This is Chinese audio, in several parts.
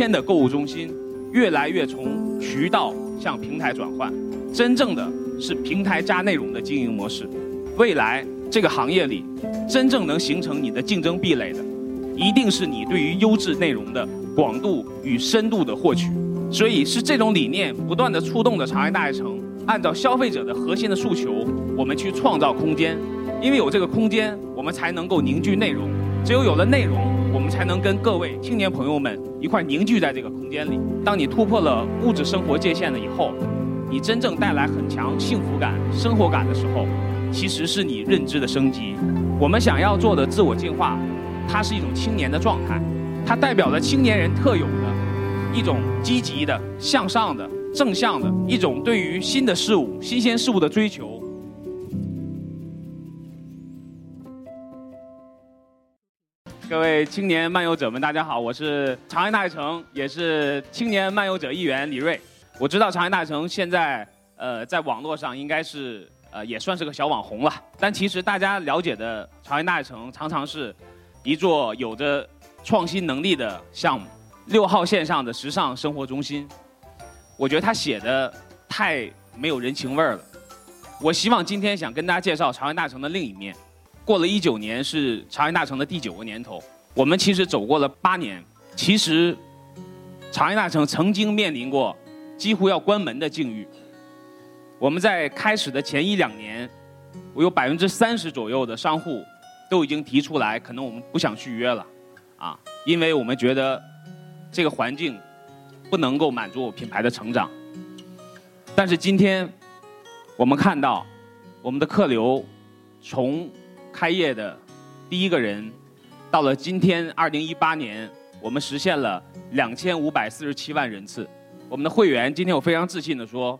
天的购物中心越来越从渠道向平台转换，真正的是平台加内容的经营模式。未来这个行业里，真正能形成你的竞争壁垒的，一定是你对于优质内容的广度与深度的获取。所以是这种理念不断的触动着长安大悦城，按照消费者的核心的诉求，我们去创造空间。因为有这个空间，我们才能够凝聚内容。只有有了内容，我们才能跟各位青年朋友们一块凝聚在这个空间里。当你突破了物质生活界限了以后，你真正带来很强幸福感、生活感的时候，其实是你认知的升级。我们想要做的自我进化，它是一种青年的状态，它代表了青年人特有的一种积极的、向上的、正向的一种对于新的事物、新鲜事物的追求。各位青年漫游者们，大家好，我是长安大悦城，也是青年漫游者一员李锐。我知道长安大悦城现在呃在网络上应该是呃也算是个小网红了，但其实大家了解的长安大悦城常常是一座有着创新能力的项目，六号线上的时尚生活中心。我觉得他写的太没有人情味儿了。我希望今天想跟大家介绍长安大城的另一面。过了一九年是长安大城的第九个年头，我们其实走过了八年。其实，长安大城曾经面临过几乎要关门的境遇。我们在开始的前一两年，我有百分之三十左右的商户都已经提出来，可能我们不想续约了，啊，因为我们觉得这个环境不能够满足我品牌的成长。但是今天，我们看到我们的客流从开业的第一个人，到了今天二零一八年，我们实现了两千五百四十七万人次。我们的会员今天我非常自信的说，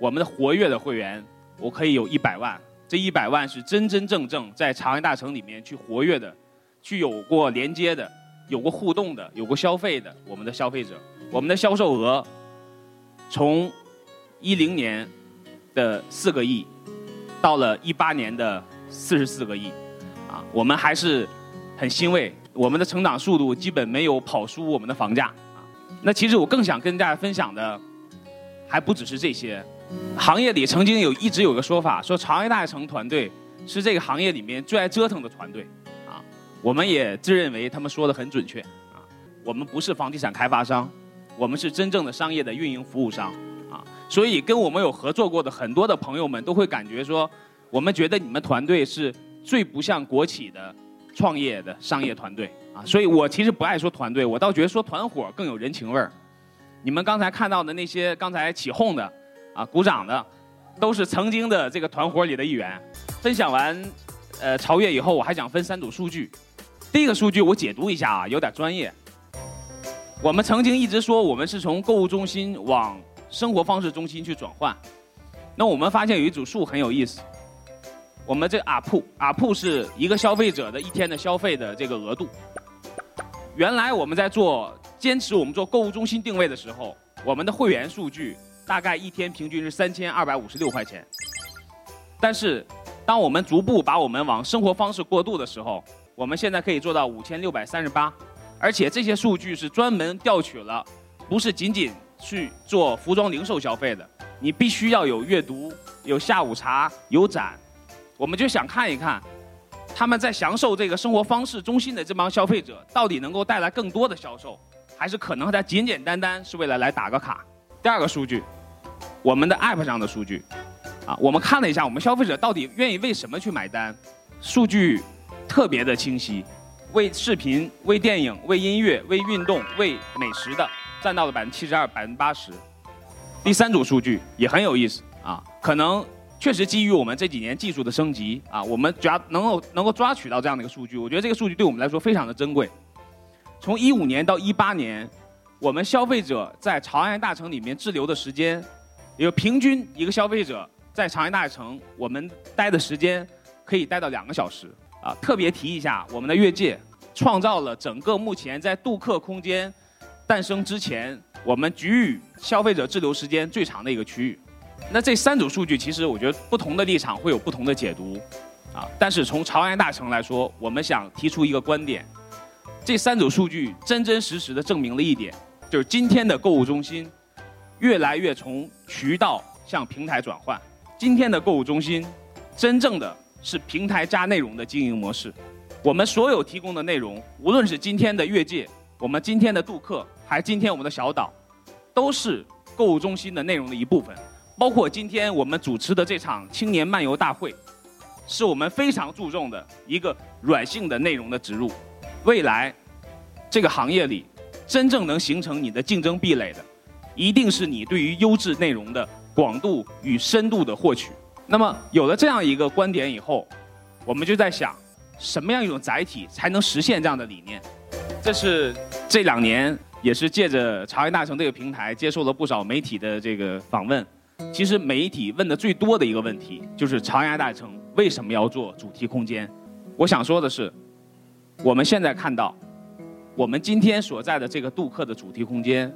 我们的活跃的会员我可以有一百万。这一百万是真真正正在长安大城里面去活跃的，去有过连接的、有过互动的、有过消费的我们的消费者。我们的销售额从一零年的四个亿，到了一八年的。四十四个亿，啊，我们还是很欣慰，我们的成长速度基本没有跑输我们的房价啊。那其实我更想跟大家分享的，还不只是这些。行业里曾经有一直有个说法，说长安大城团队是这个行业里面最爱折腾的团队，啊，我们也自认为他们说的很准确，啊，我们不是房地产开发商，我们是真正的商业的运营服务商，啊，所以跟我们有合作过的很多的朋友们都会感觉说。我们觉得你们团队是最不像国企的创业的商业团队啊，所以我其实不爱说团队，我倒觉得说团伙更有人情味儿。你们刚才看到的那些刚才起哄的啊、鼓掌的，都是曾经的这个团伙里的一员。分享完呃超越以后，我还想分三组数据。第一个数据我解读一下啊，有点专业。我们曾经一直说我们是从购物中心往生活方式中心去转换，那我们发现有一组数很有意思。我们这阿铺阿铺是一个消费者的一天的消费的这个额度。原来我们在做坚持我们做购物中心定位的时候，我们的会员数据大概一天平均是三千二百五十六块钱。但是，当我们逐步把我们往生活方式过渡的时候，我们现在可以做到五千六百三十八，而且这些数据是专门调取了，不是仅仅去做服装零售消费的，你必须要有阅读、有下午茶、有展。我们就想看一看，他们在享受这个生活方式中心的这帮消费者，到底能够带来更多的销售，还是可能他简简单单是为了来打个卡？第二个数据，我们的 App 上的数据，啊，我们看了一下，我们消费者到底愿意为什么去买单？数据特别的清晰，为视频、为电影、为音乐、为运动、为美食的，占到了百分之七十二、百分之八十。第三组数据也很有意思啊，可能。确实，基于我们这几年技术的升级啊，我们抓能够能够抓取到这样的一个数据，我觉得这个数据对我们来说非常的珍贵。从一五年到一八年，我们消费者在长安大城里面滞留的时间，有平均一个消费者在长安大城我们待的时间可以待到两个小时啊。特别提一下，我们的越界创造了整个目前在杜克空间诞生之前，我们给予消费者滞留时间最长的一个区域。那这三组数据，其实我觉得不同的立场会有不同的解读，啊，但是从朝阳大城来说，我们想提出一个观点，这三组数据真真实实的证明了一点，就是今天的购物中心，越来越从渠道向平台转换。今天的购物中心，真正的是平台加内容的经营模式。我们所有提供的内容，无论是今天的越界，我们今天的杜克，还是今天我们的小岛，都是购物中心的内容的一部分。包括今天我们主持的这场青年漫游大会，是我们非常注重的一个软性的内容的植入。未来，这个行业里，真正能形成你的竞争壁垒的，一定是你对于优质内容的广度与深度的获取。那么有了这样一个观点以后，我们就在想，什么样一种载体才能实现这样的理念？这是这两年也是借着朝阳大城这个平台，接受了不少媒体的这个访问。其实媒体问的最多的一个问题就是长安大城为什么要做主题空间？我想说的是，我们现在看到，我们今天所在的这个杜克的主题空间，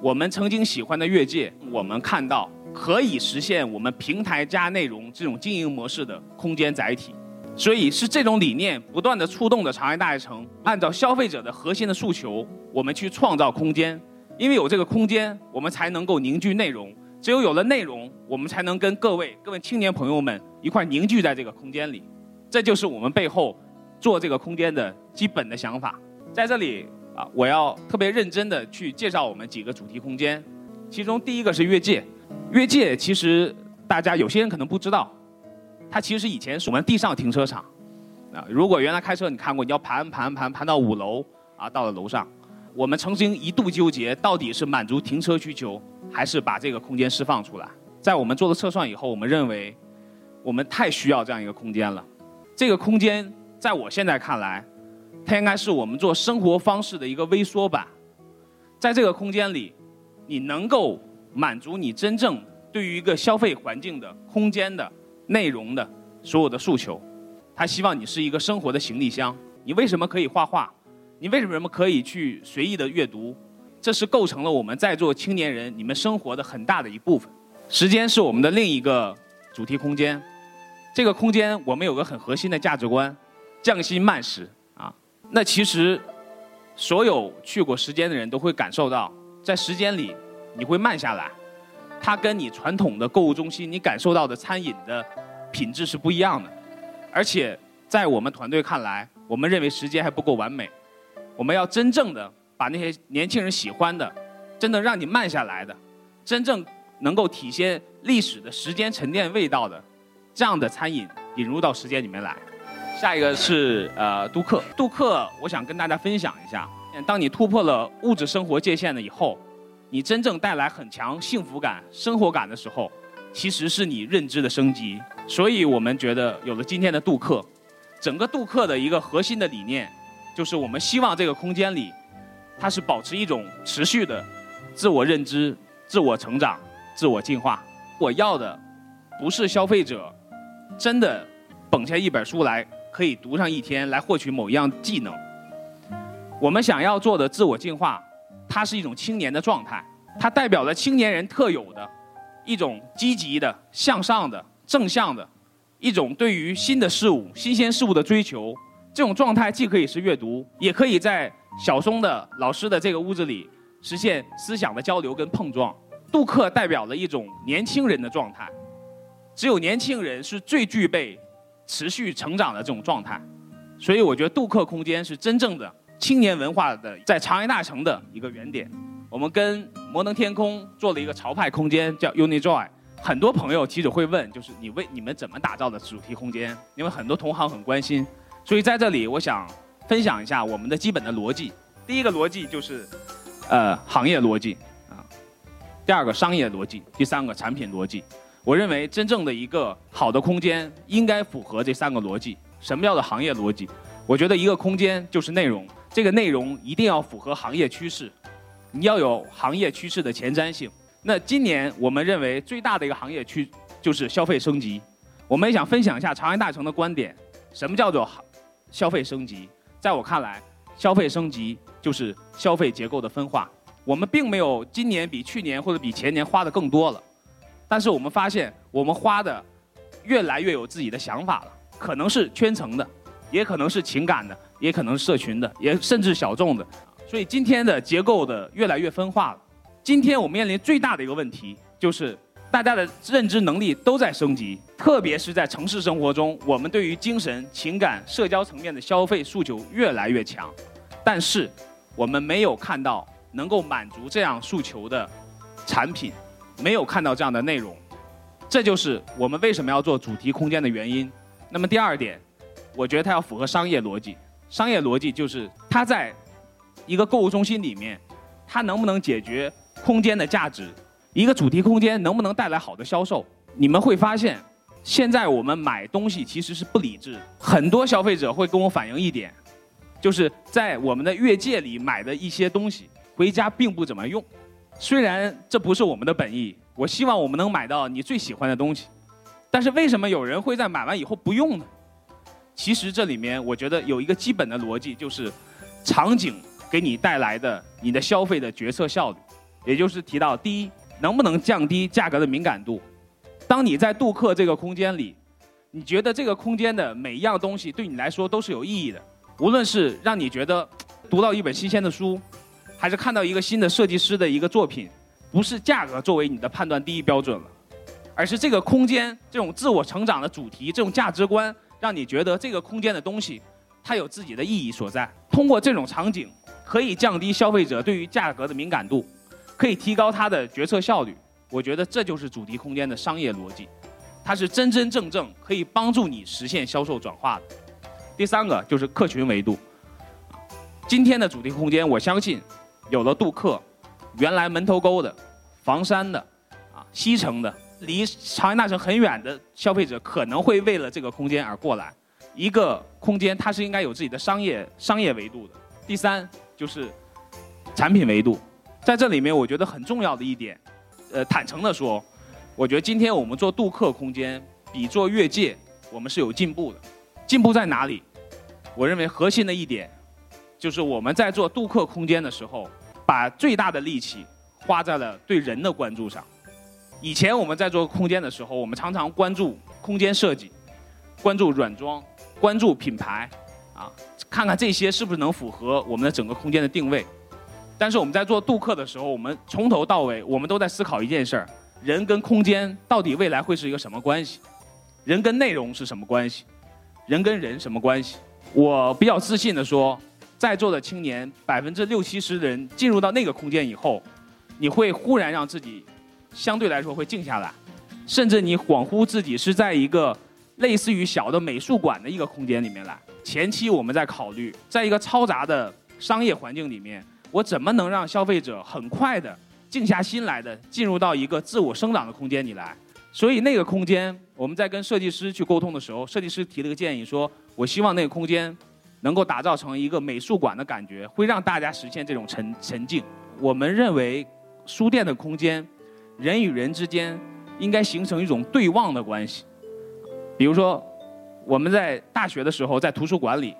我们曾经喜欢的越界，我们看到可以实现我们平台加内容这种经营模式的空间载体。所以是这种理念不断的触动着长安大悦城，按照消费者的核心的诉求，我们去创造空间。因为有这个空间，我们才能够凝聚内容。只有有了内容，我们才能跟各位各位青年朋友们一块凝聚在这个空间里。这就是我们背后做这个空间的基本的想法。在这里啊，我要特别认真的去介绍我们几个主题空间。其中第一个是越界，越界其实大家有些人可能不知道，它其实以前是我们地上停车场。啊，如果原来开车你看过，你要盘盘盘盘到五楼啊，到了楼上。我们曾经一度纠结，到底是满足停车需求。还是把这个空间释放出来。在我们做了测算以后，我们认为我们太需要这样一个空间了。这个空间在我现在看来，它应该是我们做生活方式的一个微缩版。在这个空间里，你能够满足你真正对于一个消费环境的空间的内容的所有的诉求。他希望你是一个生活的行李箱。你为什么可以画画？你为什么可以去随意的阅读？这是构成了我们在座青年人你们生活的很大的一部分。时间是我们的另一个主题空间。这个空间我们有个很核心的价值观：匠心慢食啊。那其实所有去过时间的人都会感受到，在时间里你会慢下来。它跟你传统的购物中心你感受到的餐饮的品质是不一样的。而且在我们团队看来，我们认为时间还不够完美。我们要真正的。把那些年轻人喜欢的，真的让你慢下来的，真正能够体现历史的时间沉淀味道的，这样的餐饮引入到时间里面来。下一个是呃杜克，杜克，我想跟大家分享一下，当你突破了物质生活界限了以后，你真正带来很强幸福感、生活感的时候，其实是你认知的升级。所以我们觉得有了今天的杜克，整个杜克的一个核心的理念，就是我们希望这个空间里。它是保持一种持续的自我认知、自我成长、自我进化。我要的不是消费者真的捧下一本书来可以读上一天来获取某一样技能。我们想要做的自我进化，它是一种青年的状态，它代表了青年人特有的一种积极的、向上的、正向的一种对于新的事物、新鲜事物的追求。这种状态既可以是阅读，也可以在。小松的老师的这个屋子里，实现思想的交流跟碰撞。杜克代表了一种年轻人的状态，只有年轻人是最具备持续成长的这种状态。所以我觉得杜克空间是真正的青年文化的在长安大城的一个原点。我们跟摩登天空做了一个潮派空间，叫 UniJoy。很多朋友其实会问，就是你为你们怎么打造的主题空间？因为很多同行很关心。所以在这里，我想。分享一下我们的基本的逻辑。第一个逻辑就是，呃，行业逻辑啊；第二个商业逻辑；第三个产品逻辑。我认为真正的一个好的空间应该符合这三个逻辑。什么叫做行业逻辑？我觉得一个空间就是内容，这个内容一定要符合行业趋势，你要有行业趋势的前瞻性。那今年我们认为最大的一个行业趋就是消费升级。我们也想分享一下长安大成的观点：什么叫做行消费升级？在我看来，消费升级就是消费结构的分化。我们并没有今年比去年或者比前年花的更多了，但是我们发现我们花的越来越有自己的想法了。可能是圈层的，也可能是情感的，也可能是社群的，也甚至小众的。所以今天的结构的越来越分化了。今天我们面临最大的一个问题就是。大家的认知能力都在升级，特别是在城市生活中，我们对于精神、情感、社交层面的消费诉求越来越强，但是我们没有看到能够满足这样诉求的产品，没有看到这样的内容，这就是我们为什么要做主题空间的原因。那么第二点，我觉得它要符合商业逻辑，商业逻辑就是它在一个购物中心里面，它能不能解决空间的价值。一个主题空间能不能带来好的销售？你们会发现，现在我们买东西其实是不理智。很多消费者会跟我反映一点，就是在我们的越界里买的一些东西，回家并不怎么用。虽然这不是我们的本意，我希望我们能买到你最喜欢的东西，但是为什么有人会在买完以后不用呢？其实这里面我觉得有一个基本的逻辑，就是场景给你带来的你的消费的决策效率，也就是提到第一。能不能降低价格的敏感度？当你在杜克这个空间里，你觉得这个空间的每一样东西对你来说都是有意义的。无论是让你觉得读到一本新鲜的书，还是看到一个新的设计师的一个作品，不是价格作为你的判断第一标准了，而是这个空间这种自我成长的主题，这种价值观，让你觉得这个空间的东西它有自己的意义所在。通过这种场景，可以降低消费者对于价格的敏感度。可以提高它的决策效率，我觉得这就是主题空间的商业逻辑，它是真真正正可以帮助你实现销售转化的。第三个就是客群维度，今天的主题空间，我相信有了杜克，原来门头沟的、房山的、啊西城的，离长安大城很远的消费者可能会为了这个空间而过来。一个空间它是应该有自己的商业商业维度的。第三就是产品维度。在这里面，我觉得很重要的一点，呃，坦诚的说，我觉得今天我们做杜克空间比做越界，我们是有进步的。进步在哪里？我认为核心的一点，就是我们在做杜克空间的时候，把最大的力气花在了对人的关注上。以前我们在做空间的时候，我们常常关注空间设计，关注软装，关注品牌，啊，看看这些是不是能符合我们的整个空间的定位。但是我们在做杜克的时候，我们从头到尾，我们都在思考一件事儿：人跟空间到底未来会是一个什么关系？人跟内容是什么关系？人跟人什么关系？我比较自信的说，在座的青年百分之六七十的人进入到那个空间以后，你会忽然让自己相对来说会静下来，甚至你恍惚自己是在一个类似于小的美术馆的一个空间里面来。前期我们在考虑，在一个嘈杂的商业环境里面。我怎么能让消费者很快的静下心来的进入到一个自我生长的空间里来？所以那个空间，我们在跟设计师去沟通的时候，设计师提了个建议，说我希望那个空间能够打造成一个美术馆的感觉，会让大家实现这种沉沉静。我们认为书店的空间，人与人之间应该形成一种对望的关系。比如说，我们在大学的时候在图书馆里。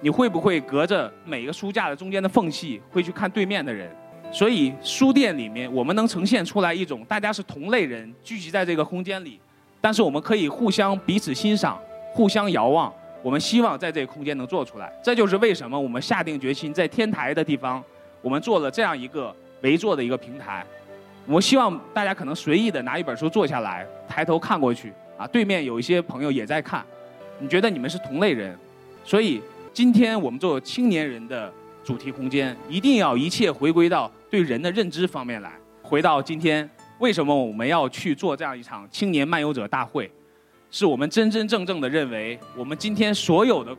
你会不会隔着每个书架的中间的缝隙，会去看对面的人？所以书店里面，我们能呈现出来一种大家是同类人聚集在这个空间里，但是我们可以互相彼此欣赏、互相遥望。我们希望在这个空间能做出来。这就是为什么我们下定决心在天台的地方，我们做了这样一个围坐的一个平台。我希望大家可能随意的拿一本书坐下来，抬头看过去，啊，对面有一些朋友也在看，你觉得你们是同类人，所以。今天我们做青年人的主题空间，一定要一切回归到对人的认知方面来。回到今天，为什么我们要去做这样一场青年漫游者大会？是我们真真正正的认为，我们今天所有的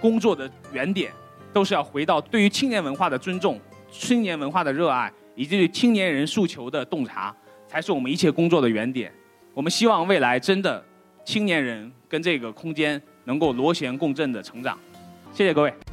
工作的原点，都是要回到对于青年文化的尊重、青年文化的热爱，以及对青年人诉求的洞察，才是我们一切工作的原点。我们希望未来真的青年人跟这个空间能够螺旋共振的成长。谢谢各位。